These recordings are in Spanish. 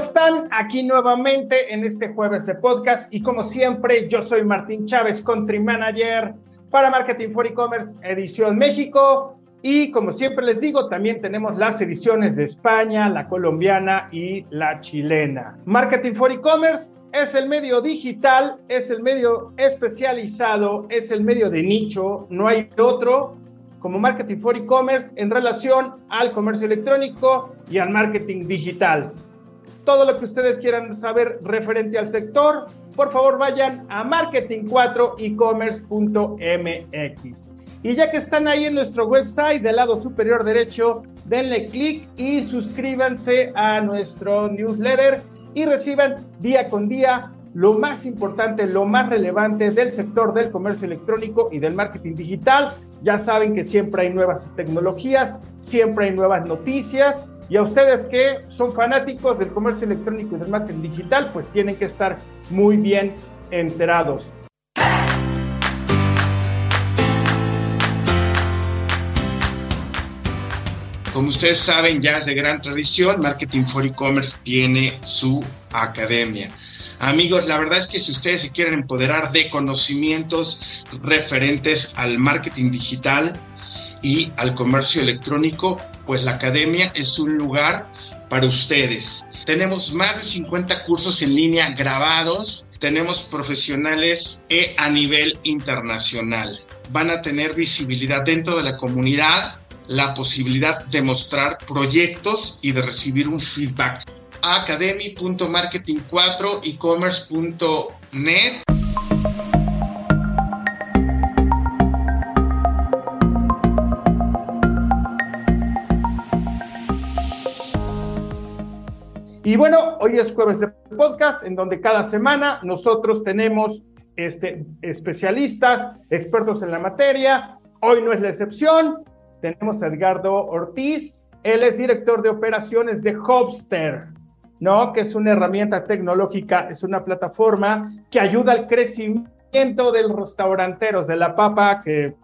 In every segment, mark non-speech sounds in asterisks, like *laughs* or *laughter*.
están? Aquí nuevamente en este jueves de podcast y como siempre yo soy Martín Chávez, Country Manager para Marketing for E-Commerce Edición México y como siempre les digo también tenemos las ediciones de España, la colombiana y la chilena. Marketing for E-Commerce es el medio digital, es el medio especializado, es el medio de nicho, no hay otro como Marketing for E-Commerce en relación al comercio electrónico y al marketing digital todo lo que ustedes quieran saber referente al sector, por favor vayan a marketing4ecommerce.mx. Y ya que están ahí en nuestro website del lado superior derecho, denle clic y suscríbanse a nuestro newsletter y reciban día con día lo más importante, lo más relevante del sector del comercio electrónico y del marketing digital. Ya saben que siempre hay nuevas tecnologías, siempre hay nuevas noticias y a ustedes que son fanáticos del comercio electrónico y del marketing digital, pues tienen que estar muy bien enterados. Como ustedes saben, ya es de gran tradición, Marketing for E-Commerce tiene su academia. Amigos, la verdad es que si ustedes se quieren empoderar de conocimientos referentes al marketing digital, y al comercio electrónico, pues la academia es un lugar para ustedes. Tenemos más de 50 cursos en línea grabados, tenemos profesionales e a nivel internacional. Van a tener visibilidad dentro de la comunidad, la posibilidad de mostrar proyectos y de recibir un feedback. academy.marketing4ecommerce.net Y bueno, hoy es jueves de podcast, en donde cada semana nosotros tenemos este, especialistas, expertos en la materia. Hoy no es la excepción. Tenemos a Edgardo Ortiz. Él es director de operaciones de Hopster, ¿no? Que es una herramienta tecnológica, es una plataforma que ayuda al crecimiento de los restauranteros, de la papa, que,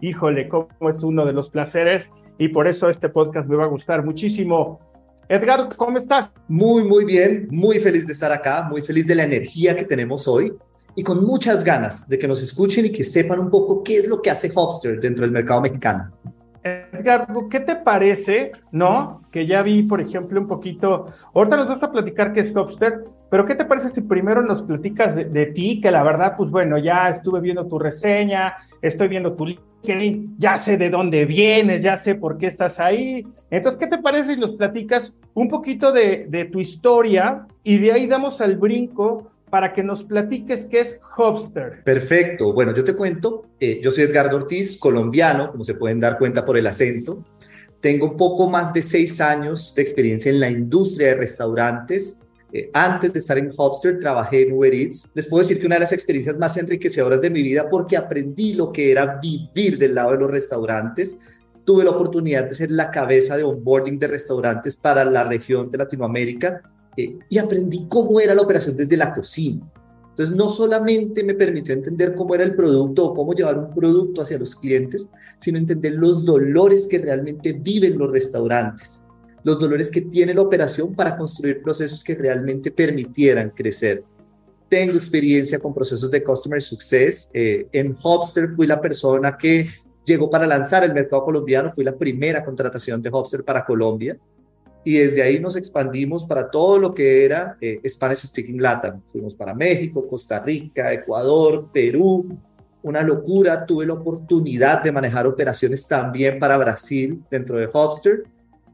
híjole, cómo es uno de los placeres. Y por eso este podcast me va a gustar muchísimo. Edgar, ¿cómo estás? Muy, muy bien, muy feliz de estar acá, muy feliz de la energía que tenemos hoy y con muchas ganas de que nos escuchen y que sepan un poco qué es lo que hace Hopster dentro del mercado mexicano. Edgar, ¿qué te parece, no? Que ya vi, por ejemplo, un poquito, ahorita nos vas a platicar qué es Hopster, pero ¿qué te parece si primero nos platicas de, ti, que la verdad, pues bueno, ya estuve viendo tu reseña, estoy viendo tu LinkedIn, ya sé de dónde vienes, ya sé por qué estás ahí. Entonces, ¿qué te parece si nos platicas un poquito de tu historia y de ahí damos al brinco para que nos platiques qué es Hopster. Perfecto. Bueno, yo te cuento, eh, yo soy Edgardo Ortiz, colombiano, como se pueden dar cuenta por el acento. Tengo poco más de seis años de experiencia en la industria de restaurantes. Eh, antes de estar en Hopster, trabajé en Uber Eats. Les puedo decir que una de las experiencias más enriquecedoras de mi vida porque aprendí lo que era vivir del lado de los restaurantes. Tuve la oportunidad de ser la cabeza de onboarding de restaurantes para la región de Latinoamérica eh, y aprendí cómo era la operación desde la cocina. Entonces, no solamente me permitió entender cómo era el producto o cómo llevar un producto hacia los clientes, sino entender los dolores que realmente viven los restaurantes, los dolores que tiene la operación para construir procesos que realmente permitieran crecer. Tengo experiencia con procesos de Customer Success. Eh, en Hopster fui la persona que llegó para lanzar el mercado colombiano, fui la primera contratación de Hopster para Colombia y desde ahí nos expandimos para todo lo que era eh, Spanish Speaking Latam. Fuimos para México, Costa Rica, Ecuador, Perú, una locura. Tuve la oportunidad de manejar operaciones también para Brasil dentro de Hopster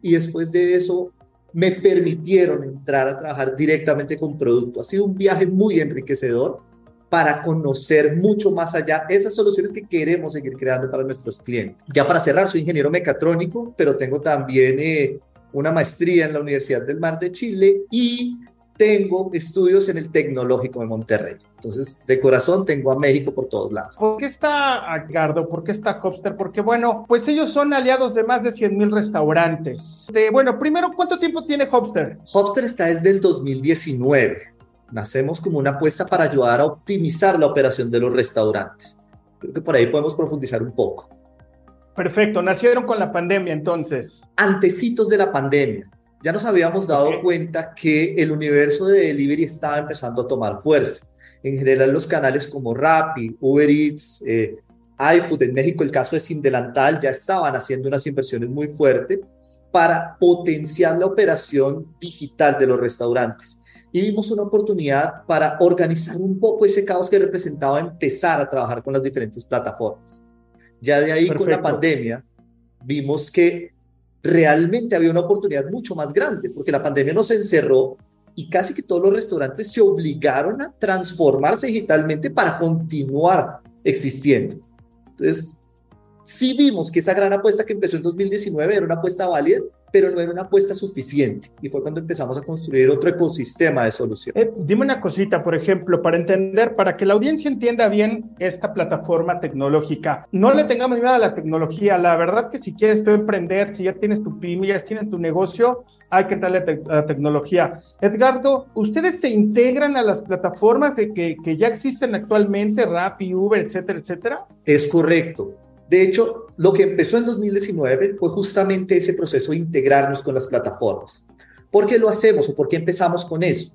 y después de eso me permitieron entrar a trabajar directamente con producto. Ha sido un viaje muy enriquecedor para conocer mucho más allá esas soluciones que queremos seguir creando para nuestros clientes. Ya para cerrar, soy ingeniero mecatrónico, pero tengo también eh, una maestría en la Universidad del Mar de Chile y tengo estudios en el Tecnológico de Monterrey. Entonces, de corazón tengo a México por todos lados. ¿Por qué está Agardo? ¿Por qué está Hopster? Porque, bueno, pues ellos son aliados de más de 100 mil restaurantes. De, bueno, primero, ¿cuánto tiempo tiene Hopster? Hopster está desde el 2019. Nacemos como una apuesta para ayudar a optimizar la operación de los restaurantes. Creo que por ahí podemos profundizar un poco. Perfecto, nacieron con la pandemia entonces. Antecitos de la pandemia. ya nos habíamos dado cuenta que el universo de delivery estaba empezando a tomar fuerza. En general, los canales como Rappi, Uber Eats, eh, iFood, en México el caso de Sin Delantal, ya estaban haciendo unas inversiones muy fuertes para potenciar la operación digital de los restaurantes. Y vimos una oportunidad para organizar un poco ese caos que representaba empezar a trabajar con las diferentes plataformas. Ya de ahí con la pandemia vimos que realmente había una oportunidad mucho más grande, porque la pandemia nos encerró y casi que todos los restaurantes se obligaron a transformarse digitalmente para continuar existiendo. Entonces, sí vimos que esa gran apuesta que empezó en 2019 era una apuesta válida, pero no era una apuesta suficiente. Y fue cuando empezamos a construir otro ecosistema de soluciones. Eh, dime una cosita, por ejemplo, para entender, para que la audiencia entienda bien esta plataforma tecnológica. No le tengamos miedo a la tecnología. La verdad que si quieres tú emprender, si ya tienes tu pyme, ya tienes tu negocio, hay que darle a la tecnología. Edgardo, ¿ustedes se integran a las plataformas de que, que ya existen actualmente, Rappi, Uber, etcétera, etcétera? Es correcto. De hecho, lo que empezó en 2019 fue justamente ese proceso de integrarnos con las plataformas. ¿Por qué lo hacemos o por qué empezamos con eso?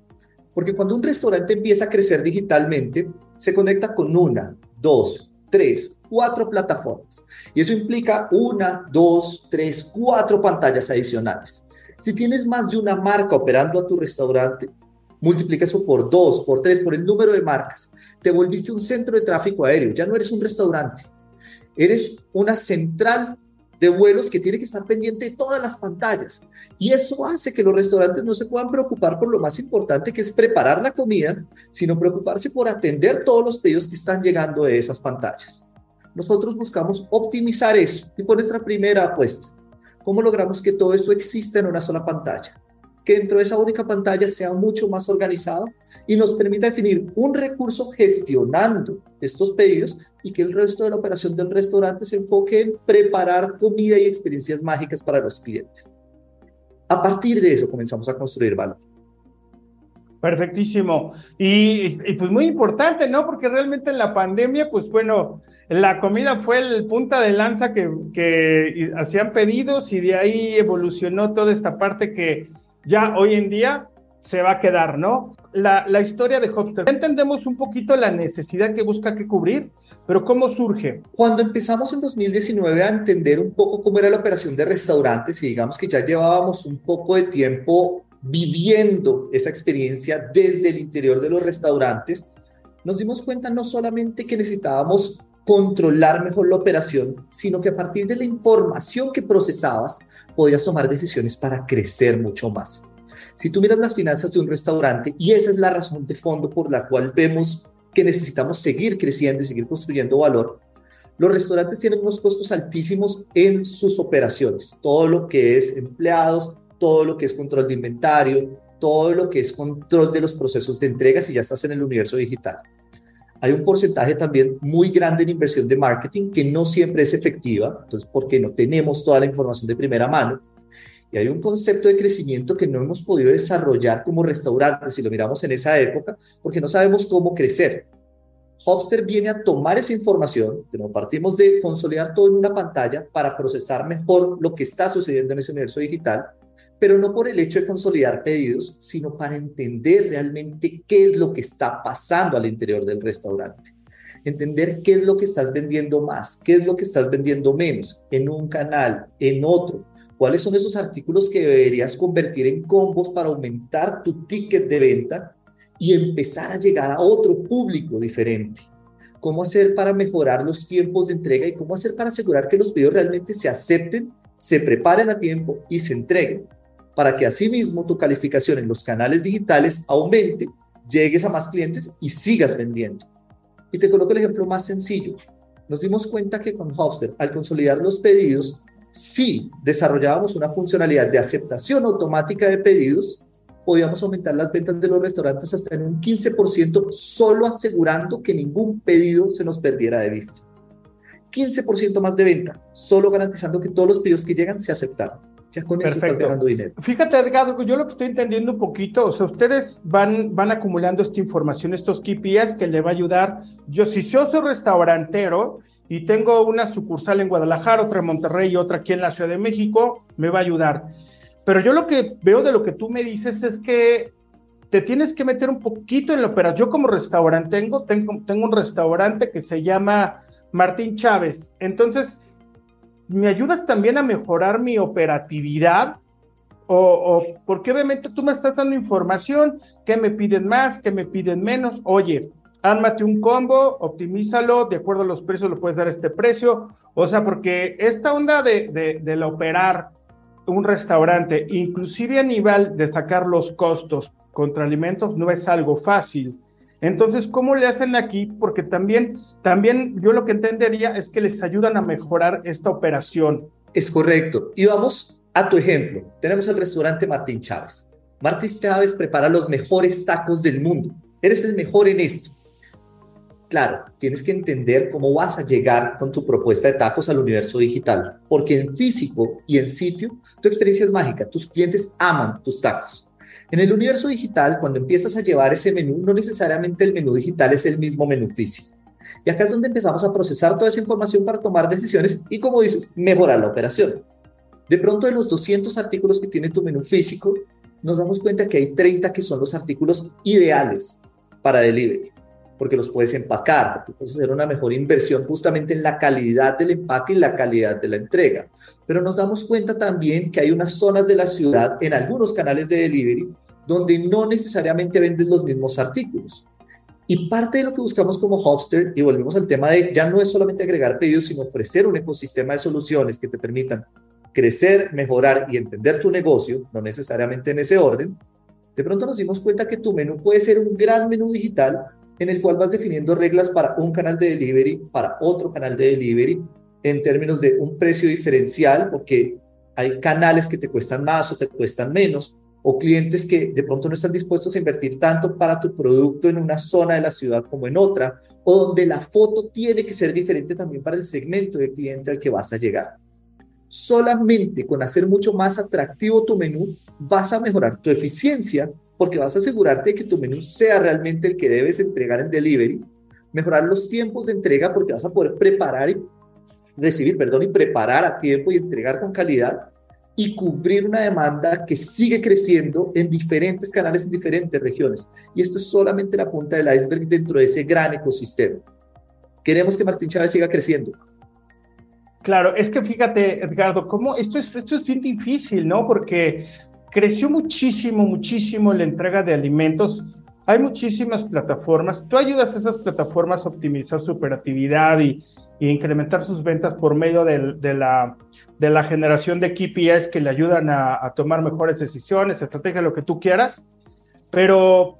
Porque cuando un restaurante empieza a crecer digitalmente, se conecta con una, dos, tres, cuatro plataformas. Y eso implica una, dos, tres, cuatro pantallas adicionales. Si tienes más de una marca operando a tu restaurante, multiplica eso por dos, por tres, por el número de marcas. Te volviste un centro de tráfico aéreo, ya no eres un restaurante Eres una central de vuelos que tiene que estar pendiente de todas las pantallas. Y eso hace que los restaurantes no se puedan preocupar por lo más importante que es preparar la comida, sino preocuparse por atender todos los pedidos que están llegando de esas pantallas. Nosotros buscamos optimizar eso y por nuestra primera apuesta. ¿Cómo logramos que todo esto exista en una sola pantalla? Que dentro de esa única pantalla sea mucho más organizado y nos permita definir un recurso gestionando estos pedidos y que el resto de la operación del restaurante se enfoque en preparar comida y experiencias mágicas para los clientes. A partir de eso comenzamos a construir valor. Perfectísimo. Y, pues muy importante, ¿no? Porque realmente en la pandemia, pues bueno, la comida fue el punta de lanza que, que hacían pedidos y de ahí evolucionó toda esta parte que ya hoy en día se va a quedar, ¿no? La, historia de Hopster. Entendemos un poquito la necesidad que busca que cubrir, pero ¿cómo surge? Cuando empezamos en 2019 a entender un poco cómo era la operación de restaurantes y digamos que ya llevábamos un poco de tiempo viviendo esa experiencia desde el interior de los restaurantes, nos dimos cuenta no solamente que necesitábamos controlar mejor la operación, sino que a partir de la información que procesabas, podías tomar decisiones para crecer mucho más. Si tú miras las finanzas de un restaurante, y esa es la razón de fondo por la cual vemos que necesitamos seguir creciendo y seguir construyendo valor, los restaurantes tienen unos costos altísimos en sus operaciones. Todo lo que es empleados, todo lo que es control de inventario, todo lo que es control de los procesos de entrega si ya estás en el universo digital. Hay un porcentaje también muy grande en inversión de marketing que no siempre es efectiva, entonces porque no tenemos toda la información de primera mano y hay un concepto de crecimiento que no hemos podido desarrollar como restaurantes, si lo miramos en esa época, porque no sabemos cómo crecer. Hopster viene a tomar esa información, nos partimos de consolidar todo en una pantalla para procesar mejor lo que está sucediendo en ese universo digital, pero no por el hecho de consolidar pedidos, sino para entender realmente qué es lo que está pasando al interior del restaurante. Entender qué es lo que estás vendiendo más, qué es lo que estás vendiendo menos, en un canal, en otro, cuáles son esos artículos que deberías convertir en combos para aumentar tu ticket de venta y empezar a llegar a otro público diferente. Cómo hacer para mejorar los tiempos de entrega y cómo hacer para asegurar que los pedidos realmente se acepten, se preparen a tiempo y se entreguen, para que asimismo tu calificación en los canales digitales aumente, llegues a más clientes y sigas vendiendo. Y te coloco el ejemplo más sencillo. Nos dimos cuenta que con Hopster, al consolidar los pedidos, si desarrollábamos una funcionalidad de aceptación automática de pedidos, podíamos aumentar las ventas de los restaurantes hasta en un 15%, solo asegurando que ningún pedido se nos perdiera de vista. 15% más de venta, solo garantizando que todos los pedidos que llegan se aceptaron. Ya con eso estás ganando dinero. Fíjate, Edgardo, yo lo que estoy entendiendo un poquito, o sea, ustedes van, van acumulando esta información, estos KPIs que le va a ayudar. Yo, si yo soy restaurantero, y tengo una sucursal en Guadalajara, otra en Monterrey y otra aquí en la Ciudad de México, me va a ayudar. pero yo lo que veo de lo que tú me dices es que te tienes que meter un poquito en la operación. Yo como restaurante tengo, tengo, un restaurante que se llama Martín Chávez. Entonces, ¿me ayudas también a mejorar mi operatividad? O, o, porque obviamente tú me estás dando información, que me piden más, que me piden menos. Oye, ármate un combo, optimízalo, de acuerdo a los precios lo puedes dar este precio. O sea, porque esta onda de, de, operar un restaurante, inclusive a nivel de sacar los costos contra alimentos, no es algo fácil. Entonces, ¿cómo le hacen aquí? Porque también, también yo lo que entendería es que les ayudan a mejorar esta operación. Es correcto. Y vamos a tu ejemplo. Tenemos el restaurante Martín Chávez. Martín Chávez prepara los mejores tacos del mundo. Eres el mejor en esto. Claro, tienes que entender cómo vas a llegar con tu propuesta de tacos al universo digital, porque en físico y en sitio tu experiencia es mágica, tus clientes aman tus tacos. En el universo digital, cuando empiezas a llevar ese menú, no necesariamente el menú digital es el mismo menú físico. Y acá es donde empezamos a procesar toda esa información para tomar decisiones y, como dices, mejorar la operación. De pronto, de los 200 artículos que tiene tu menú físico, nos damos cuenta que hay 30 que son los artículos ideales para delivery porque los puedes empacar, puedes hacer una mejor inversión justamente en la calidad del empaque y la calidad de la entrega. Pero nos damos cuenta también que hay unas zonas de la ciudad, en algunos canales de delivery, donde no necesariamente vendes los mismos artículos. Y parte de lo que buscamos como Hopster, y volvemos al tema de ya no es solamente agregar pedidos, sino ofrecer un ecosistema de soluciones que te permitan crecer, mejorar y entender tu negocio, no necesariamente en ese orden, de pronto nos dimos cuenta que tu menú puede ser un gran menú digital en el cual vas definiendo reglas para un canal de delivery, para otro canal de delivery, en términos de un precio diferencial, porque hay canales que te cuestan más o te cuestan menos, o clientes que de pronto no están dispuestos a invertir tanto para tu producto en una zona de la ciudad como en otra, o donde la foto tiene que ser diferente también para el segmento de cliente al que vas a llegar. Solamente con hacer mucho más atractivo tu menú vas a mejorar tu eficiencia porque vas a asegurarte de que tu menú sea realmente el que debes entregar en delivery, mejorar los tiempos de entrega porque vas a poder preparar y recibir, perdón, y preparar a tiempo y entregar con calidad y cubrir una demanda que sigue creciendo en diferentes canales en diferentes regiones. Y esto es solamente la punta del iceberg dentro de ese gran ecosistema. Queremos que Martín Chávez siga creciendo. Claro, es que fíjate, Edgardo, cómo esto es, esto es bien difícil, ¿no? Porque creció muchísimo, muchísimo la entrega de alimentos. Hay muchísimas plataformas. Tú ayudas a esas plataformas a optimizar su operatividad y, incrementar sus ventas por medio de, la, generación de KPIs que le ayudan a, tomar mejores decisiones, estrategias, lo que tú quieras. Pero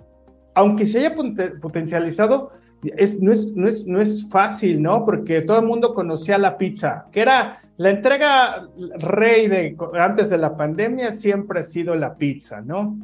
aunque se haya potencializado, no, es, no, es, no es fácil, ¿no? Porque todo el mundo conocía la pizza, que era la entrega rey de antes de la pandemia siempre ha sido la pizza, ¿no?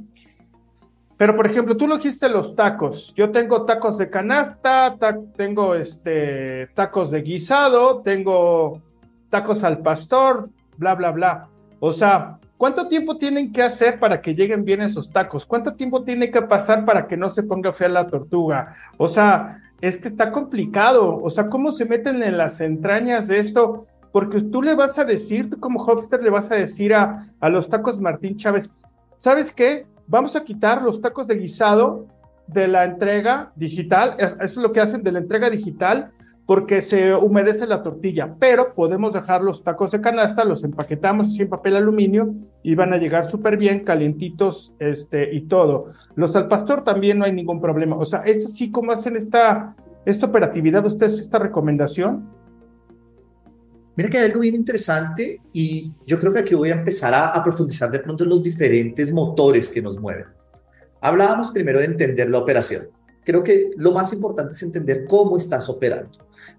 Pero por ejemplo, tú lo dijiste los tacos. Yo tengo tacos de canasta, tengo este tacos de guisado, tengo tacos al pastor, bla bla bla. O sea, ¿cuánto tiempo tienen que hacer para que lleguen bien esos tacos? ¿Cuánto tiempo tiene que pasar para que no se ponga fea la tortuga? O sea, es que está complicado. O sea, ¿cómo se meten en las entrañas de esto? porque tú le vas a decir, tú como Hopster le vas a decir a, a los tacos Martín Chávez, ¿sabes qué? Vamos a quitar los tacos de guisado de la entrega digital, eso es lo que hacen de la entrega digital, porque se humedece la tortilla, pero podemos dejar los tacos de canasta, los empaquetamos así en papel aluminio y van a llegar súper bien, calientitos este, y todo. Los al pastor también no hay ningún problema. O sea, es así como hacen esta, esta operatividad, ustedes, esta recomendación. Mira que hay algo bien interesante y yo creo que aquí voy a empezar a, profundizar de pronto en los diferentes motores que nos mueven. Hablábamos primero de entender la operación. Creo que lo más importante es entender cómo estás operando.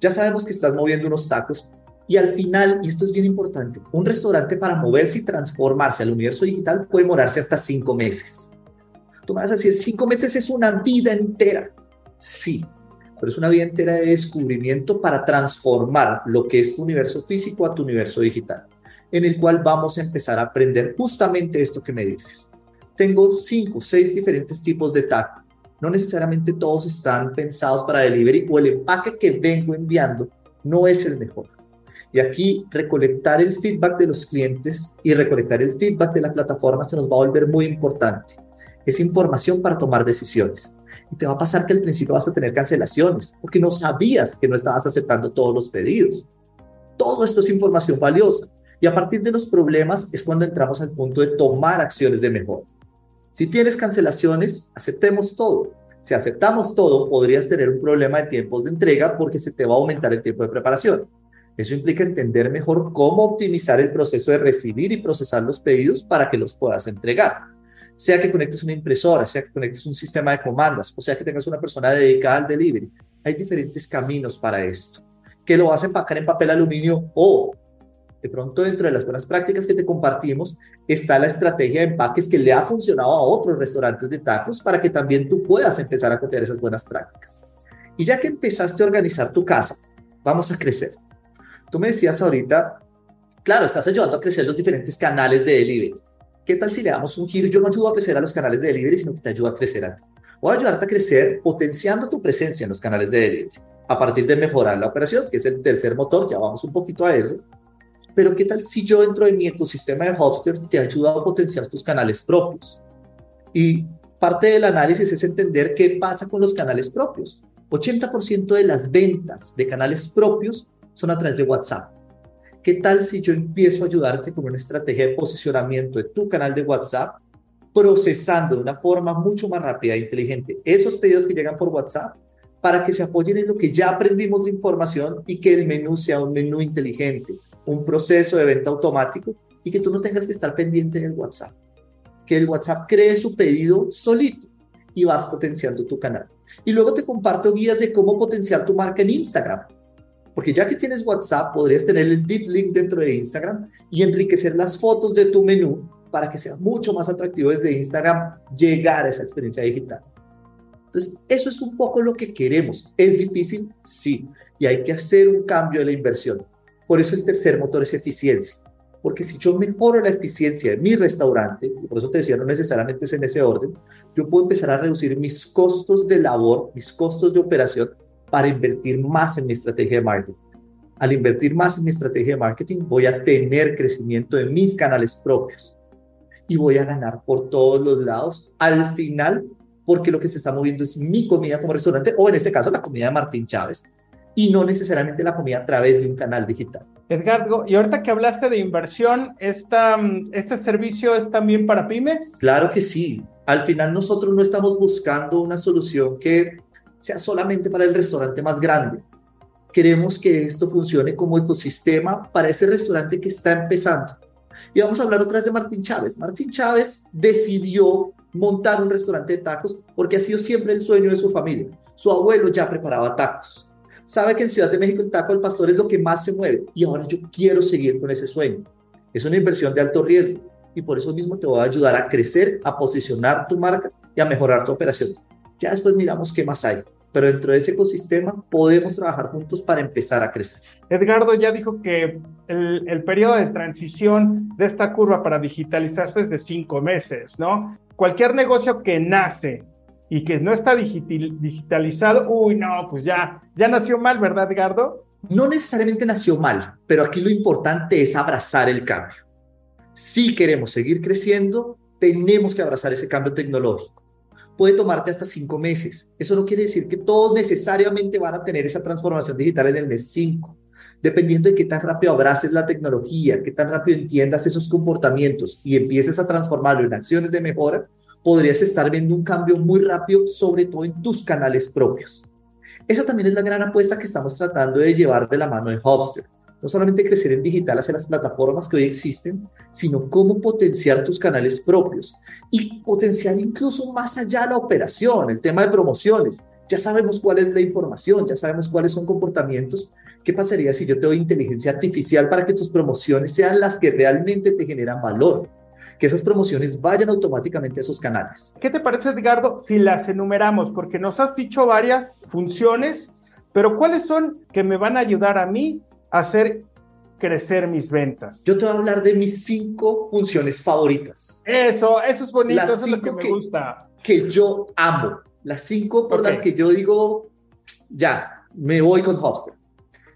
Ya sabemos que estás moviendo unos tacos y al final, y esto es bien importante, un restaurante para moverse y transformarse al universo digital puede morarse hasta cinco meses. Tú me vas a decir, cinco meses es una vida entera. Sí, pero es una vida entera de descubrimiento para transformar lo que es tu universo físico a tu universo digital, en el cual vamos a empezar a aprender justamente esto que me dices. Tengo cinco, seis diferentes tipos de taco. No necesariamente todos están pensados para delivery o el empaque que vengo enviando no es el mejor. Y aquí recolectar el feedback de los clientes y recolectar el feedback de la plataforma se nos va a volver muy importante. Es información para tomar decisiones. Y te va a pasar que al principio vas a tener cancelaciones porque no sabías que no estabas aceptando todos los pedidos. Todo esto es información valiosa. Y a partir de los problemas es cuando entramos al punto de tomar acciones de mejora. Si tienes cancelaciones, aceptemos todo. Si aceptamos todo, podrías tener un problema de tiempos de entrega porque se te va a aumentar el tiempo de preparación. Eso implica entender mejor cómo optimizar el proceso de recibir y procesar los pedidos para que los puedas entregar. Sea que conectes una impresora, sea que conectes un sistema de comandas, o sea que tengas una persona dedicada al delivery. Hay diferentes caminos para esto. Que lo vas a empacar en papel aluminio o de pronto dentro de las buenas prácticas que te compartimos está la estrategia de empaques que le ha funcionado a otros restaurantes de tacos para que también tú puedas empezar a copiar esas buenas prácticas. Y ya que empezaste a organizar tu casa, vamos a crecer. Tú me decías ahorita, claro, estás ayudando a crecer los diferentes canales de delivery. ¿Qué tal si le damos un giro? Yo no ayudo a crecer a los canales de delivery, sino que te ayudo a crecer a ti. Voy a ayudarte a crecer potenciando tu presencia en los canales de delivery a partir de mejorar la operación, que es el tercer motor, ya vamos un poquito a eso, pero ¿qué tal si yo dentro de mi ecosistema de Hubster te ayudo a potenciar tus canales propios? Y parte del análisis es entender qué pasa con los canales propios. 80% de las ventas de canales propios son a través de WhatsApp. ¿Qué tal si yo empiezo a ayudarte con una estrategia de posicionamiento de tu canal de WhatsApp, procesando de una forma mucho más rápida e inteligente esos pedidos que llegan por WhatsApp para que se apoyen en lo que ya aprendimos de información y que el menú sea un menú inteligente, un proceso de venta automático y que tú no tengas que estar pendiente en el WhatsApp. Que el WhatsApp cree su pedido solito y vas potenciando tu canal. Y luego te comparto guías de cómo potenciar tu marca en Instagram. Porque ya que tienes WhatsApp, podrías tener el deep link dentro de Instagram y enriquecer las fotos de tu menú para que sea mucho más atractivo desde Instagram llegar a esa experiencia digital. Entonces, eso es un poco lo que queremos. ¿Es difícil? Sí. Y hay que hacer un cambio de la inversión. Por eso el tercer motor es eficiencia. Porque si yo mejoro la eficiencia de mi restaurante, y por eso te decía, no necesariamente es en ese orden, yo puedo empezar a reducir mis costos de labor, mis costos de operación para invertir más en mi estrategia de marketing. Al invertir más en mi estrategia de marketing, voy a tener crecimiento de mis canales propios y voy a ganar por todos los lados al final, porque lo que se está moviendo es mi comida como restaurante, o en este caso la comida de Martín Chávez, y no necesariamente la comida a través de un canal digital. Edgardo, y ahorita que hablaste de inversión, ¿esta, ¿este servicio es también para pymes? Claro que sí. Al final nosotros no estamos buscando una solución que sea solamente para el restaurante más grande. Queremos que esto funcione como ecosistema para ese restaurante que está empezando. Y vamos a hablar otra vez de Martín Chávez. Martín Chávez decidió montar un restaurante de tacos porque ha sido siempre el sueño de su familia. Su abuelo ya preparaba tacos sabe que en Ciudad de México el taco del pastor es lo que más se mueve y ahora yo quiero seguir con ese sueño. Es una inversión de alto riesgo y por eso mismo te voy a ayudar a crecer, a posicionar tu marca y a mejorar tu operación. Ya después miramos qué más hay, pero dentro de ese ecosistema podemos trabajar juntos para empezar a crecer. Edgardo ya dijo que el, el periodo de transición de esta curva para digitalizarse es de cinco meses, ¿no? Cualquier negocio que nace y que no está digitalizado, uy, no, pues ya, ya nació mal, ¿verdad, Edgardo? No necesariamente nació mal, pero aquí lo importante es abrazar el cambio. Si queremos seguir creciendo, tenemos que abrazar ese cambio tecnológico. Puede tomarte hasta cinco meses. Eso no quiere decir que todos necesariamente van a tener esa transformación digital en el mes cinco. Dependiendo de qué tan rápido abraces la tecnología, qué tan rápido entiendas esos comportamientos y empieces a transformarlo en acciones de mejora, podrías estar viendo un cambio muy rápido, sobre todo en tus canales propios. Esa también es la gran apuesta que estamos tratando de llevar de la mano de Hubster. No solamente crecer en digital hacia las plataformas que hoy existen, sino cómo potenciar tus canales propios y potenciar incluso más allá la operación, el tema de promociones. Ya sabemos cuál es la información, ya sabemos cuáles son comportamientos. ¿Qué pasaría si yo te doy inteligencia artificial para que tus promociones sean las que realmente te generan valor? Que esas promociones vayan automáticamente a esos canales. ¿Qué te parece, Edgardo, si las enumeramos? Porque nos has dicho varias funciones, pero ¿cuáles son que me van a ayudar a mí a hacer crecer mis ventas? Yo te voy a hablar de mis cinco funciones favoritas. Eso, eso es bonito, eso es lo que me gusta. Que yo amo. Las cinco por las que yo digo, ya, me voy con Hopster.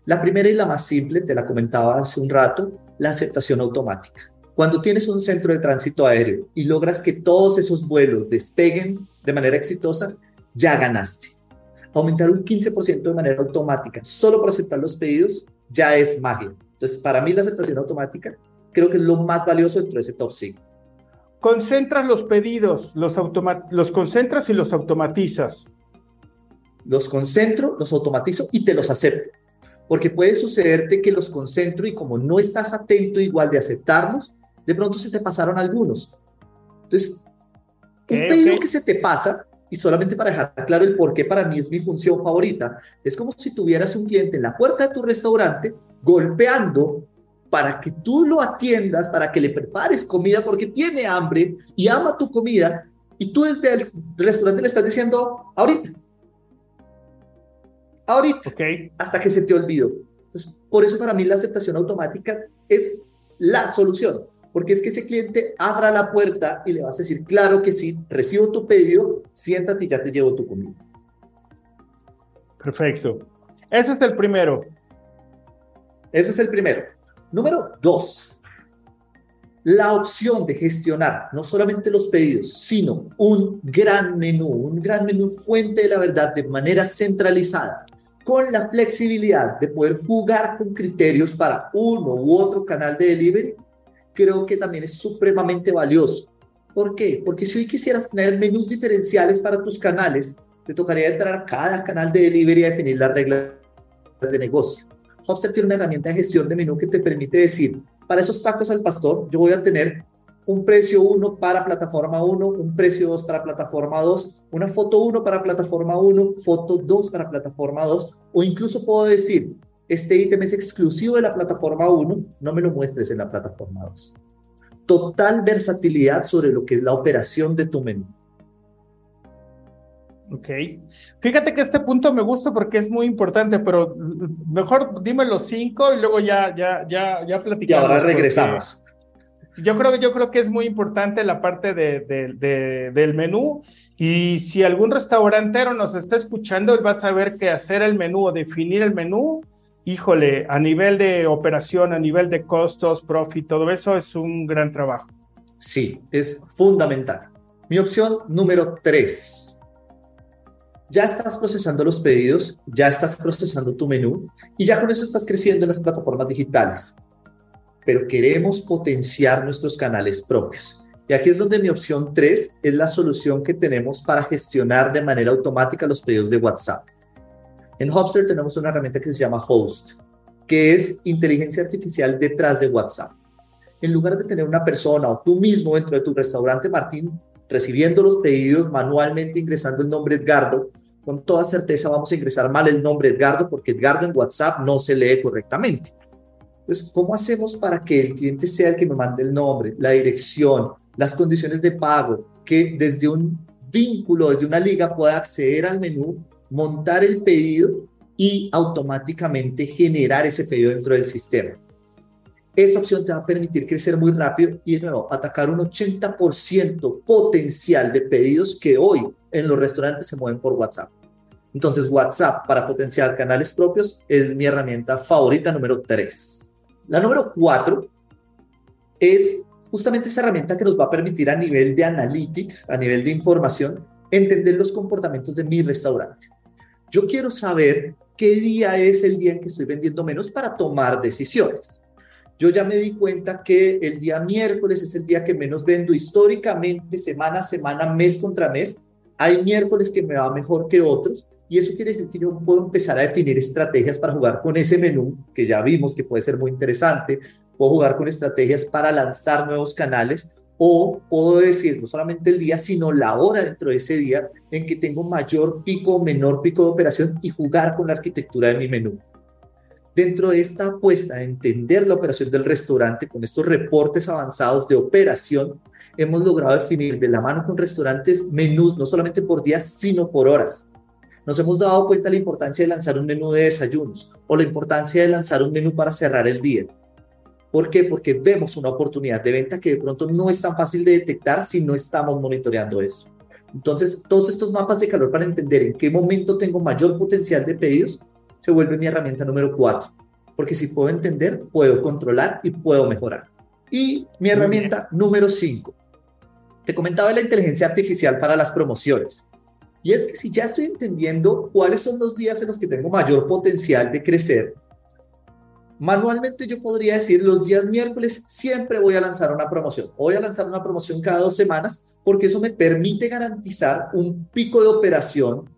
La primera y la más simple, te la comentaba hace un rato, la aceptación automática. Cuando tienes un centro de tránsito aéreo y logras que todos esos vuelos despeguen de manera exitosa, ya ganaste. Aumentar un 15% de manera automática solo por aceptar los pedidos ya es magia. Entonces, para mí la aceptación automática creo que es lo más valioso dentro de ese top 5. Concentras los pedidos, los, los concentras y los automatizas. Los concentro, los automatizo y te los acepto. Porque puede sucederte que los concentro y como no estás atento igual de aceptarlos, de pronto se te pasaron algunos. Entonces, un pedido que se te pasa, y solamente para dejar claro el por qué para mí es mi función favorita, es como si tuvieras un cliente en la puerta de tu restaurante golpeando para que tú lo atiendas, para que le prepares comida porque tiene hambre y ama tu comida, y tú desde el restaurante le estás diciendo, ahorita, ahorita, hasta que se te olvidó. Entonces, por eso para mí la aceptación automática es la solución, porque es que ese cliente abra la puerta y le vas a decir, claro que sí, recibo tu pedido, siéntate y ya te llevo tu comida. Perfecto. Ese es el primero. Ese es el primero. Número dos, la opción de gestionar no solamente los pedidos, sino un gran menú, un gran menú fuente de la verdad de manera centralizada, con la flexibilidad de poder jugar con criterios para uno u otro canal de delivery, creo que también es supremamente valioso. ¿Por qué? Porque si hoy quisieras tener menús diferenciales para tus canales, te tocaría entrar a cada canal de delivery a definir las reglas de negocio. Hopster tiene una herramienta de gestión de menú que te permite decir, para esos tacos al pastor, yo voy a tener un precio 1 para plataforma 1, un precio 2 para plataforma 2, una foto 1 para plataforma 1, foto 2 para plataforma 2, o incluso puedo decir, este ítem es exclusivo de la plataforma 1, no me lo muestres en la plataforma 2. Total versatilidad sobre lo que es la operación de tu menú. Ok. Fíjate que este punto me gusta porque es muy importante, pero mejor dime los cinco y luego ya, ya, ya, ya platicamos. Y ahora regresamos. Yo creo, yo creo que es muy importante la parte de, de, del menú. Y si algún restaurantero nos está escuchando, él va a saber que hacer el menú o definir el menú, híjole, a nivel de operación, a nivel de costos, profit, todo eso es un gran trabajo. Sí, es fundamental. Mi opción número tres ya estás procesando los pedidos, ya estás procesando tu menú y ya con eso estás creciendo en las plataformas digitales. Pero queremos potenciar nuestros canales propios. Y aquí es donde mi opción 3 es la solución que tenemos para gestionar de manera automática los pedidos de WhatsApp. En Hopster tenemos una herramienta que se llama Host, que es inteligencia artificial detrás de WhatsApp. En lugar de tener una persona o tú mismo dentro de tu restaurante, Martín, recibiendo los pedidos manualmente ingresando el nombre Edgardo, con toda certeza vamos a ingresar mal el nombre Edgardo porque Edgardo en WhatsApp no se lee correctamente. Entonces, ¿cómo hacemos para que el cliente sea el que me mande el nombre, la dirección, las condiciones de pago, que desde un vínculo, desde una liga pueda acceder al menú, montar el pedido y automáticamente generar ese pedido dentro del sistema? Esa opción te va a permitir crecer muy rápido y de nuevo atacar un 80% potencial de pedidos que hoy en los restaurantes se mueven por WhatsApp. Entonces WhatsApp para potenciar canales propios es mi herramienta favorita número 3. La número 4 es justamente esa herramienta que nos va a permitir a nivel de analytics, a nivel de información, entender los comportamientos de mi restaurante. Yo quiero saber qué día es el día en que estoy vendiendo menos para tomar decisiones. Yo ya me di cuenta que el día miércoles es el día que menos vendo históricamente, semana a semana, mes contra mes. Hay miércoles que me va mejor que otros y eso quiere decir que yo puedo empezar a definir estrategias para jugar con ese menú, que ya vimos que puede ser muy interesante. Puedo jugar con estrategias para lanzar nuevos canales o puedo decir no solamente el día, sino la hora dentro de ese día en que tengo mayor pico o menor pico de operación y jugar con la arquitectura de mi menú. Dentro de esta apuesta a entender la operación del restaurante con estos reportes avanzados de operación, hemos logrado definir de la mano con restaurantes menús, no solamente por días, sino por horas. Nos hemos dado cuenta de la importancia de lanzar un menú de desayunos o la importancia de lanzar un menú para cerrar el día. ¿Por qué? Porque vemos una oportunidad de venta que de pronto no es tan fácil de detectar si no estamos monitoreando esto. Entonces, todos estos mapas de calor para entender en qué momento tengo mayor potencial de pedidos se vuelve mi herramienta número cuatro, porque si puedo entender, puedo controlar y puedo mejorar. Y mi herramienta número cinco, te comentaba la inteligencia artificial para las promociones. Y es que si ya estoy entendiendo cuáles son los días en los que tengo mayor potencial de crecer, manualmente yo podría decir los días miércoles siempre voy a lanzar una promoción. Voy a lanzar una promoción cada dos semanas porque eso me permite garantizar un pico de operación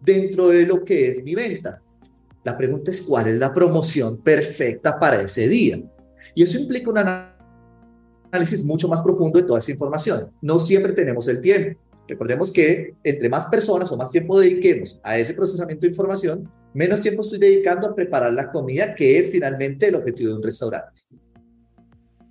dentro de lo que es mi venta. La pregunta es cuál es la promoción perfecta para ese día. Y eso implica un análisis mucho más profundo de toda esa información. No siempre tenemos el tiempo. Recordemos que entre más personas o más tiempo dediquemos a ese procesamiento de información, menos tiempo estoy dedicando a preparar la comida, que es finalmente el objetivo de un restaurante.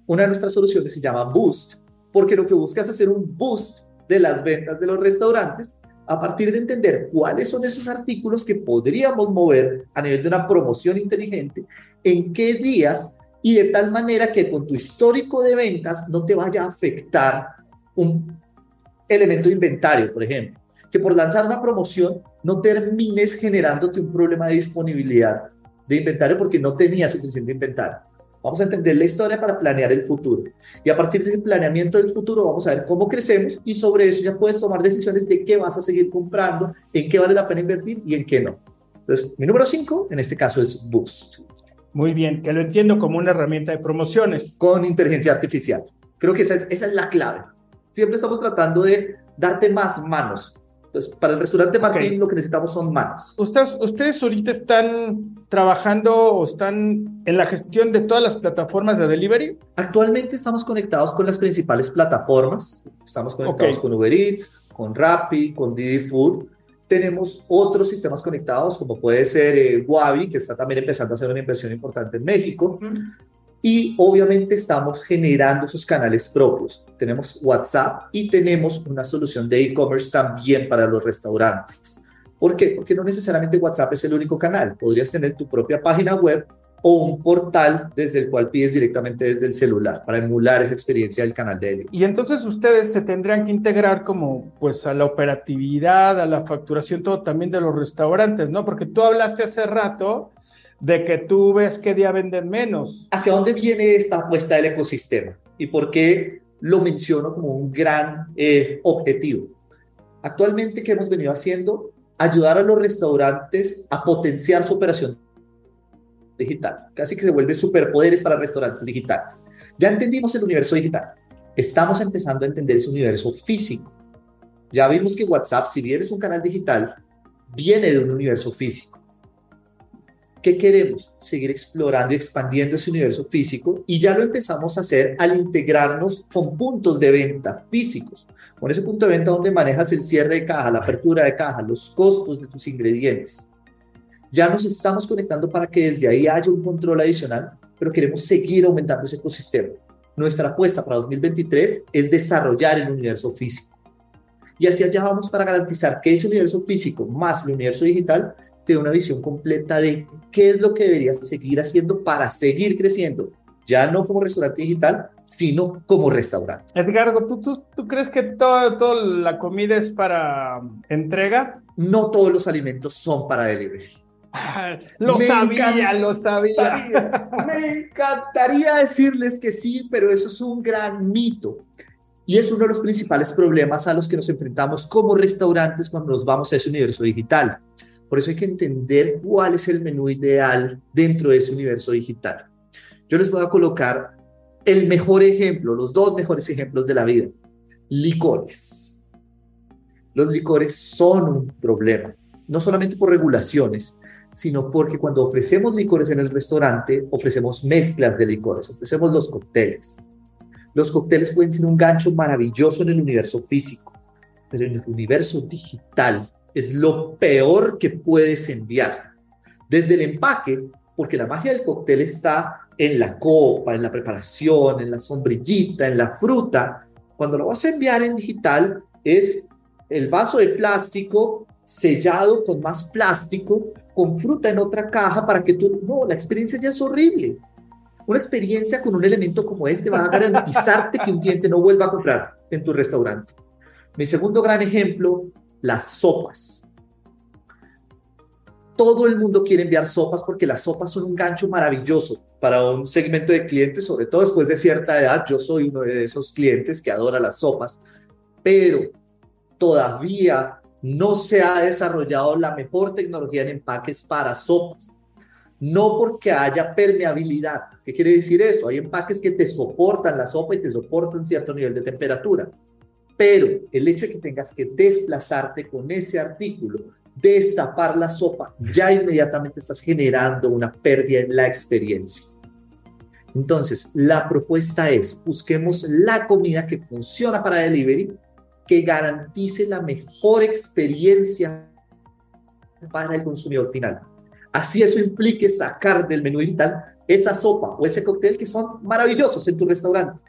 Una de nuestras soluciones se llama Boost, porque lo que busca es hacer un boost de las ventas de los restaurantes a partir de entender cuáles son esos artículos que podríamos mover a nivel de una promoción inteligente, en qué días y de tal manera que con tu histórico de ventas no te vaya a afectar un elemento de inventario, por ejemplo, que por lanzar una promoción no termines generándote un problema de disponibilidad de inventario porque no tenías suficiente inventario. Vamos a entender la historia para planear el futuro. Y a partir de ese planeamiento del futuro vamos a ver cómo crecemos y sobre eso ya puedes tomar decisiones de qué vas a seguir comprando, en qué vale la pena invertir y en qué no. Entonces, mi número 5 en este caso es Boost. Muy bien, que lo entiendo como una herramienta de promociones. Con inteligencia artificial. Creo que esa es, esa es la clave. Siempre estamos tratando de darte más manos, entonces, para el restaurante Martín lo que necesitamos son manos. ¿Ustedes, ¿Ustedes ahorita están trabajando o están en la gestión de todas las plataformas de delivery? Actualmente estamos conectados con las principales plataformas. Estamos conectados con Uber Eats, con Rappi, con Didi Food. Tenemos otros sistemas conectados, como puede ser eh, Wabi, que está también empezando a hacer una inversión importante en México. Y obviamente estamos generando esos canales propios. Tenemos WhatsApp y tenemos una solución de e-commerce también para los restaurantes. ¿Por qué? Porque no necesariamente WhatsApp es el único canal. Podrías tener tu propia página web o un portal desde el cual pides directamente desde el celular para emular esa experiencia del canal de delivery. Y entonces ustedes se tendrían que integrar como pues a la operatividad, a la facturación, todo también de los restaurantes, ¿no? Porque tú hablaste hace rato de que tú ves qué día venden menos. ¿Hacia dónde viene esta apuesta del ecosistema? ¿Y por qué lo menciono como un gran eh, objetivo? Actualmente, ¿qué hemos venido haciendo? Ayudar a los restaurantes a potenciar su operación digital. Casi que se vuelve superpoderes para restaurantes digitales. Ya entendimos el universo digital. Estamos empezando a entender ese universo físico. Ya vimos que WhatsApp, si bien es un canal digital, viene de un universo físico. ¿Qué queremos? Seguir explorando y expandiendo ese universo físico y ya lo empezamos a hacer al integrarnos con puntos de venta físicos. Con ese punto de venta donde manejas el cierre de caja, la apertura de caja, los costos de tus ingredientes. Ya nos estamos conectando para que desde ahí haya un control adicional, pero queremos seguir aumentando ese ecosistema. Nuestra apuesta para 2023 es desarrollar el universo físico. Y así allá vamos para garantizar que ese universo físico más el universo digital de una visión completa de qué es lo que deberías seguir haciendo para seguir creciendo, ya no como restaurante digital, sino como restaurante. Edgardo, ¿tú, tú, tú crees que toda la comida es para entrega? No todos los alimentos son para delivery. Ah, lo sabía, lo sabía. *laughs* Me encantaría decirles que sí, pero eso es un gran mito. Y es uno de los principales problemas a los que nos enfrentamos como restaurantes cuando nos vamos a ese universo digital. Por eso hay que entender cuál es el menú ideal dentro de ese universo digital. Yo les voy a colocar el mejor ejemplo, los dos mejores ejemplos de la vida. Licores. Los licores son un problema, no solamente por regulaciones, sino porque cuando ofrecemos licores en el restaurante, ofrecemos mezclas de licores, ofrecemos los cócteles. Los cócteles pueden ser un gancho maravilloso en el universo físico, pero en el universo digital es lo peor que puedes enviar. Desde el empaque, porque la magia del cóctel está en la copa, en la preparación, en la sombrillita, en la fruta. Cuando lo vas a enviar en digital, es el vaso de plástico sellado con más plástico, con fruta en otra caja para que tú... No, la experiencia ya es horrible. Una experiencia con un elemento como este va a garantizarte que un cliente no vuelva a comprar en tu restaurante. Mi segundo gran ejemplo las sopas. todo el mundo quiere enviar sopas porque las sopas son un gancho maravilloso para un segmento de clientes, sobre todo después de cierta edad. Yo soy uno de esos clientes que adora las sopas, pero todavía no se ha desarrollado la mejor tecnología en empaques para sopas. No porque haya permeabilidad. ¿Qué quiere decir eso? Hay empaques que te soportan la sopa y te soportan cierto nivel de temperatura. Pero el hecho de que tengas que desplazarte con ese artículo destapar la sopa, ya inmediatamente estás generando una pérdida en la experiencia. Entonces, la propuesta es, busquemos la comida que funciona para delivery, que garantice la mejor experiencia para el consumidor final. Así eso implique sacar del menú digital esa sopa o ese cóctel que son maravillosos en tu restaurante.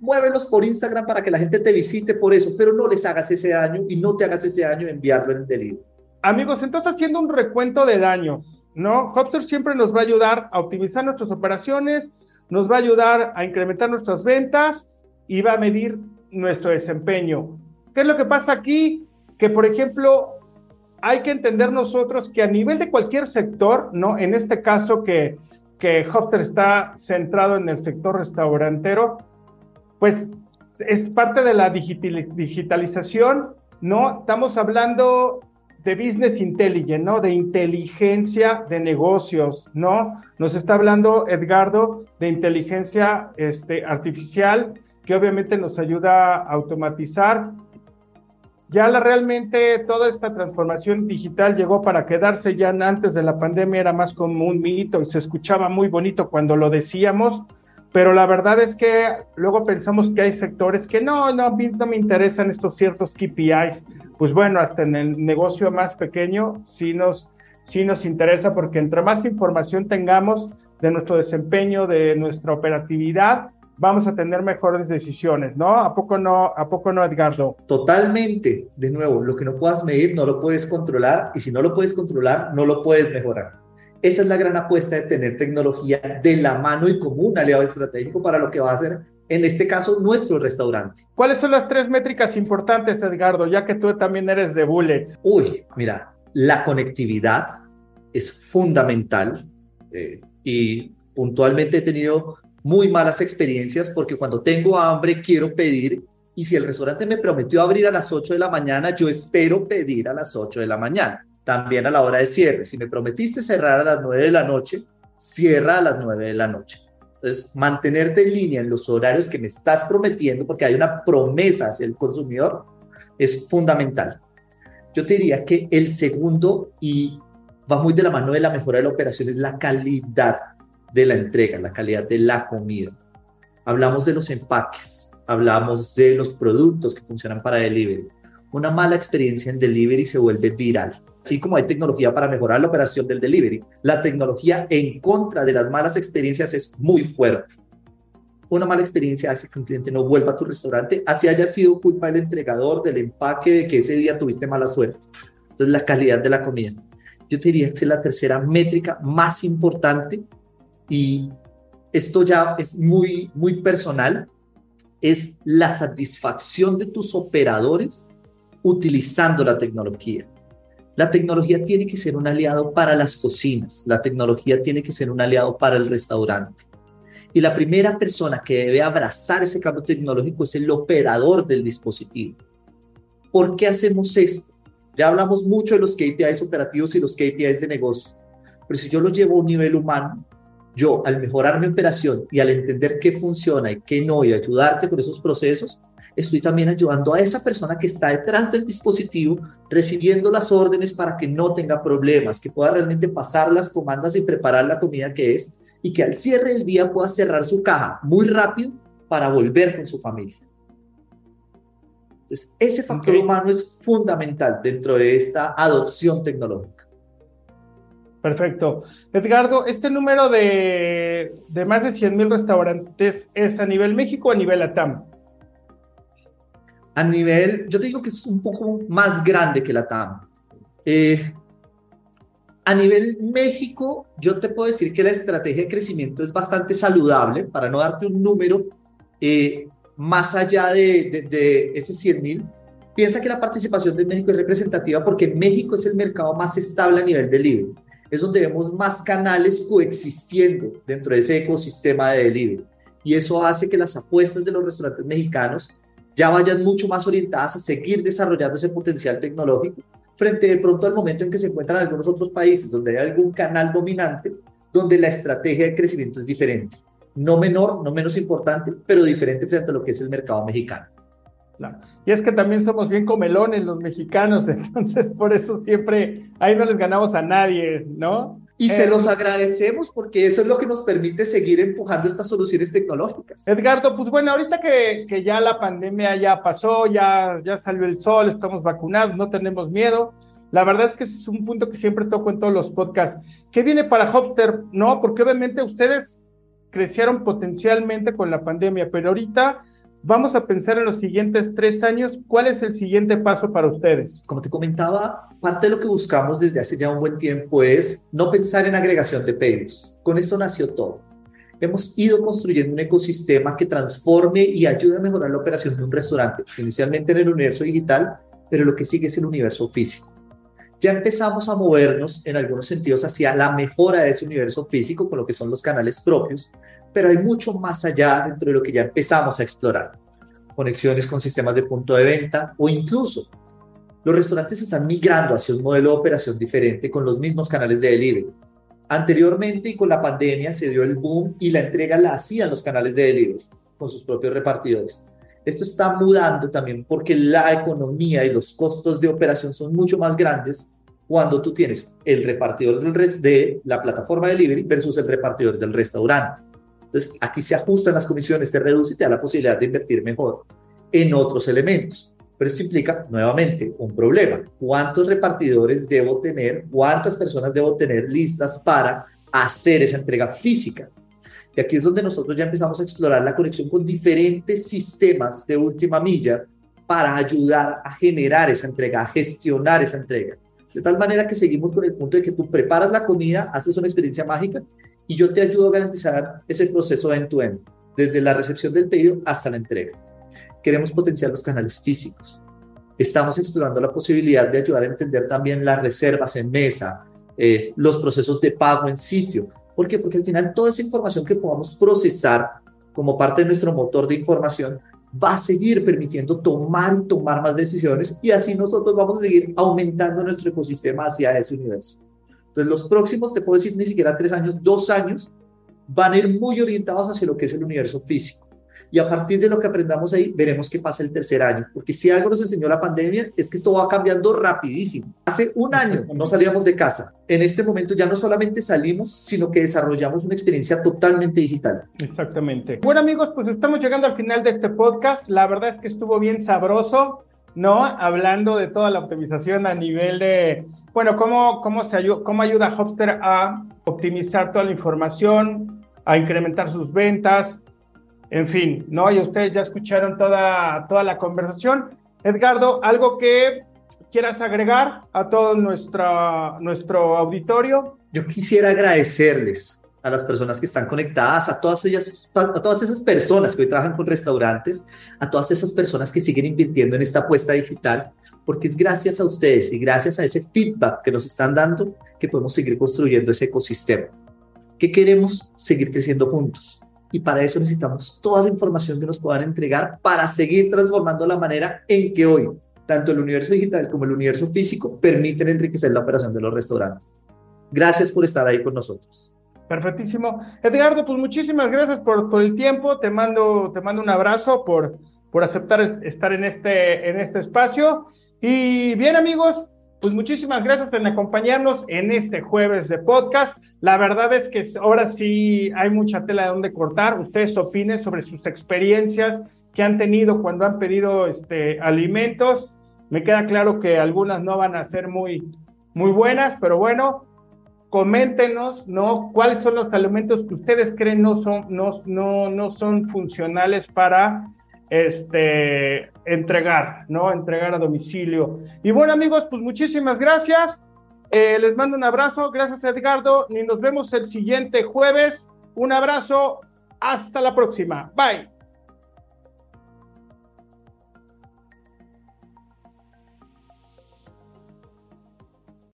Muévelos por Instagram para que la gente te visite por eso, pero no les hagas ese daño y no te hagas ese daño enviarlo en el delivery. Amigos, entonces haciendo un recuento de daños, ¿no? Hopster siempre nos va a ayudar a optimizar nuestras operaciones, nos va a ayudar a incrementar nuestras ventas y va a medir nuestro desempeño. ¿Qué es lo que pasa aquí? Que, por ejemplo, hay que entender nosotros que a nivel de cualquier sector, ¿no? En este caso que, que Hopster está centrado en el sector restaurantero, pues es parte de la digitalización, ¿no? Estamos hablando de business intelligence, ¿no? De inteligencia de negocios, ¿no? Nos está hablando Edgardo de inteligencia este, artificial, que obviamente nos ayuda a automatizar. Ya la, realmente toda esta transformación digital llegó para quedarse, ya antes de la pandemia era más como un mito y se escuchaba muy bonito cuando lo decíamos, pero la verdad es que luego pensamos que hay sectores que no, no, no me interesan estos ciertos KPIs. Pues bueno, hasta en el negocio más pequeño sí nos, sí nos interesa porque entre más información tengamos de nuestro desempeño, de nuestra operatividad, vamos a tener mejores decisiones, ¿no? ¿A poco no, a poco no, Edgardo? Totalmente. De nuevo, lo que no puedas medir no lo puedes controlar y si no lo puedes controlar, no lo puedes mejorar. Esa es la gran apuesta de tener tecnología de la mano y como un aliado estratégico para lo que va a ser, en este caso, nuestro restaurante. ¿Cuáles son las tres métricas importantes, Edgardo, ya que tú también eres de Bullets? Uy, mira, la conectividad es fundamental eh, y puntualmente he tenido muy malas experiencias porque cuando tengo hambre quiero pedir y si el restaurante me prometió abrir a las 8 de la mañana, yo espero pedir a las 8 de la mañana también a la hora de cierre. Si me prometiste cerrar a las 9 de la noche, cierra a las 9 de la noche. Entonces, mantenerte en línea en los horarios que me estás prometiendo, porque hay una promesa hacia el consumidor, es fundamental. Yo te diría que el segundo, y va muy de la mano de la mejora de la operación, es la calidad de la entrega, la calidad de la comida. Hablamos de los empaques, hablamos de los productos que funcionan para delivery. Una mala experiencia en delivery se vuelve viral así como hay tecnología para mejorar la operación del delivery, la tecnología en contra de las malas experiencias es muy fuerte. Una mala experiencia hace que un cliente no vuelva a tu restaurante, así haya sido culpa del entregador, del empaque, de que ese día tuviste mala suerte. Entonces, la calidad de la comida. Yo te diría que es la tercera métrica más importante y esto ya es muy, muy personal, es la satisfacción de tus operadores utilizando la tecnología. La tecnología tiene que ser un aliado para las cocinas, la tecnología tiene que ser un aliado para el restaurante. Y la primera persona que debe abrazar ese cambio tecnológico es el operador del dispositivo. ¿Por qué hacemos esto? Ya hablamos mucho de los KPIs operativos y los KPIs de negocio, pero si yo lo llevo a un nivel humano, yo al mejorar mi operación y al entender qué funciona y qué no y ayudarte con esos procesos, estoy también ayudando a esa persona que está detrás del dispositivo, recibiendo las órdenes para que no tenga problemas, que pueda realmente pasar las comandas y preparar la comida que es, y que al cierre del día pueda cerrar su caja muy rápido para volver con su familia. Entonces, ese factor humano es fundamental dentro de esta adopción tecnológica. Perfecto. Edgardo, ¿este número de, de más de 100 mil restaurantes es a nivel México o a nivel ATAM? A nivel, yo te digo que es un poco más grande que la TAM. Eh, a nivel México, yo te puedo decir que la estrategia de crecimiento es bastante saludable, para no darte un número eh, más allá de, ese 100 mil. Piensa que la participación de México es representativa porque México es el mercado más estable a nivel de libre. es donde vemos más canales coexistiendo dentro de ese ecosistema de delivery. Y eso hace que las apuestas de los restaurantes mexicanos ya vayan mucho más orientadas a seguir desarrollando ese potencial tecnológico frente de pronto al momento en que se encuentran algunos otros países donde hay algún canal dominante donde la estrategia de crecimiento es diferente. No menor, no menos importante, pero diferente frente a lo que es el mercado mexicano. Y es que también somos bien comelones los mexicanos, *laughs* entonces por eso siempre ahí no les ganamos a nadie, ¿no? Y se los agradecemos porque eso es lo que nos permite seguir empujando estas soluciones tecnológicas. Edgardo, pues bueno, ahorita que, que ya la pandemia ya pasó, ya, ya salió el sol, estamos vacunados, no tenemos miedo. La verdad es que es un punto que siempre toco en todos los podcasts. ¿Qué viene para Hopster? No, porque obviamente ustedes crecieron potencialmente con la pandemia, pero ahorita vamos a pensar en los siguientes tres años, ¿cuál es el siguiente paso para ustedes? Como te comentaba, parte de lo que buscamos desde hace ya un buen tiempo es no pensar en agregación de pedidos. Con esto nació todo. Hemos ido construyendo un ecosistema que transforme y ayude a mejorar la operación de un restaurante, inicialmente en el universo digital, pero lo que sigue es el universo físico. Ya empezamos a movernos en algunos sentidos hacia la mejora de ese universo físico con lo que son los canales propios, pero hay mucho más allá dentro de lo que ya empezamos a explorar. Conexiones con sistemas de punto de venta o incluso los restaurantes están migrando hacia un modelo de operación diferente con los mismos canales de delivery. Anteriormente y con la pandemia se dio el boom y la entrega la hacían los canales de delivery con sus propios repartidores. Esto está mudando también porque la economía y los costos de operación son mucho más grandes cuando tú tienes el repartidor del de la plataforma de delivery versus el repartidor del restaurante. Entonces, aquí se ajustan las comisiones, se reduce y te da la posibilidad de invertir mejor en otros elementos. Pero esto implica, nuevamente, un problema. ¿Cuántos repartidores debo tener? ¿Cuántas personas debo tener listas para hacer esa entrega física? Y aquí es donde nosotros ya empezamos a explorar la conexión con diferentes sistemas de última milla para ayudar a generar esa entrega, a gestionar esa entrega. De tal manera que seguimos con el punto de que tú preparas la comida, haces una experiencia mágica y yo te ayudo a garantizar ese proceso end-to-end, desde la recepción del pedido hasta la entrega. Queremos potenciar los canales físicos. Estamos explorando la posibilidad de ayudar a entender también las reservas en mesa, eh, los procesos de pago en sitio. ¿Por qué? Porque al final toda esa información que podamos procesar como parte de nuestro motor de información va a seguir permitiendo tomar y tomar más decisiones y así nosotros vamos a seguir aumentando nuestro ecosistema hacia ese universo. Entonces, los próximos, te puedo decir, ni siquiera tres años, dos años, van a ir muy orientados hacia lo que es el universo físico. Y a partir de lo que aprendamos ahí, veremos qué pasa el tercer año. Porque si algo nos enseñó la pandemia, es que esto va cambiando rapidísimo. Hace un año no salíamos de casa. En este momento ya no solamente salimos, sino que desarrollamos una experiencia totalmente digital. Exactamente. Bueno amigos, pues estamos llegando al final de este podcast. La verdad es que estuvo bien sabroso. ¿no? Hablando de toda la optimización a nivel de, bueno, cómo, cómo, se ayuda, cómo ayuda Hopster a optimizar toda la información, a incrementar sus ventas, en fin, ¿no? Y ustedes ya escucharon toda, toda la conversación. Edgardo, ¿algo que quieras agregar a todo nuestra, nuestro auditorio? Yo quisiera agradecerles a las personas que están conectadas, a todas ellas, a todas esas personas que hoy trabajan con restaurantes, a todas esas personas que siguen invirtiendo en esta apuesta digital, porque es gracias a ustedes y gracias a ese feedback que nos están dando que podemos seguir construyendo ese ecosistema. ¿Qué queremos? Seguir creciendo juntos. Y para eso necesitamos toda la información que nos puedan entregar para seguir transformando la manera en que hoy, tanto el universo digital como el universo físico, permiten enriquecer la operación de los restaurantes. Gracias por estar ahí con nosotros. Perfectísimo. Edgardo, pues muchísimas gracias por, por el tiempo. Te mando, te mando un abrazo por, por aceptar estar en este, en este espacio. Y bien, amigos, pues muchísimas gracias por acompañarnos en este jueves de podcast. La verdad es que ahora sí hay mucha tela de donde cortar. Ustedes opinen sobre sus experiencias que han tenido cuando han pedido este, alimentos. Me queda claro que algunas no van a ser muy, muy buenas, pero bueno, coméntenos, ¿no? ¿Cuáles son los alimentos que ustedes creen no son, no, no, no son funcionales para este, entregar, ¿no? Entregar a domicilio. Y bueno, amigos, pues muchísimas gracias. Eh, les mando un abrazo. Gracias, Edgardo. Y nos vemos el siguiente jueves. Un abrazo. Hasta la próxima. Bye.